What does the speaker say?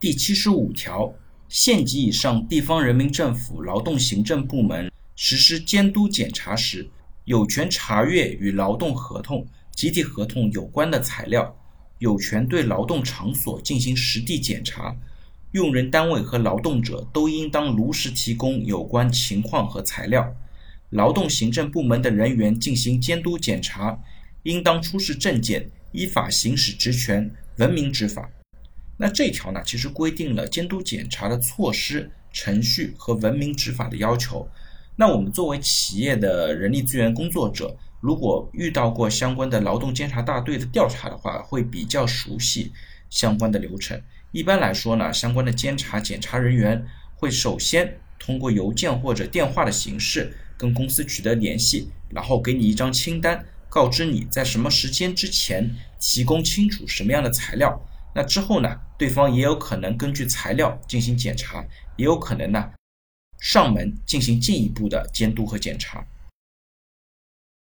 第七十五条，县级以上地方人民政府劳动行政部门实施监督检查时，有权查阅与劳动合同、集体合同有关的材料，有权对劳动场所进行实地检查。用人单位和劳动者都应当如实提供有关情况和材料。劳动行政部门的人员进行监督检查，应当出示证件，依法行使职权，文明执法。那这条呢，其实规定了监督检查的措施、程序和文明执法的要求。那我们作为企业的人力资源工作者，如果遇到过相关的劳动监察大队的调查的话，会比较熟悉相关的流程。一般来说呢，相关的监察检查人员会首先通过邮件或者电话的形式跟公司取得联系，然后给你一张清单，告知你在什么时间之前提供清楚什么样的材料。那之后呢，对方也有可能根据材料进行检查，也有可能呢上门进行进一步的监督和检查。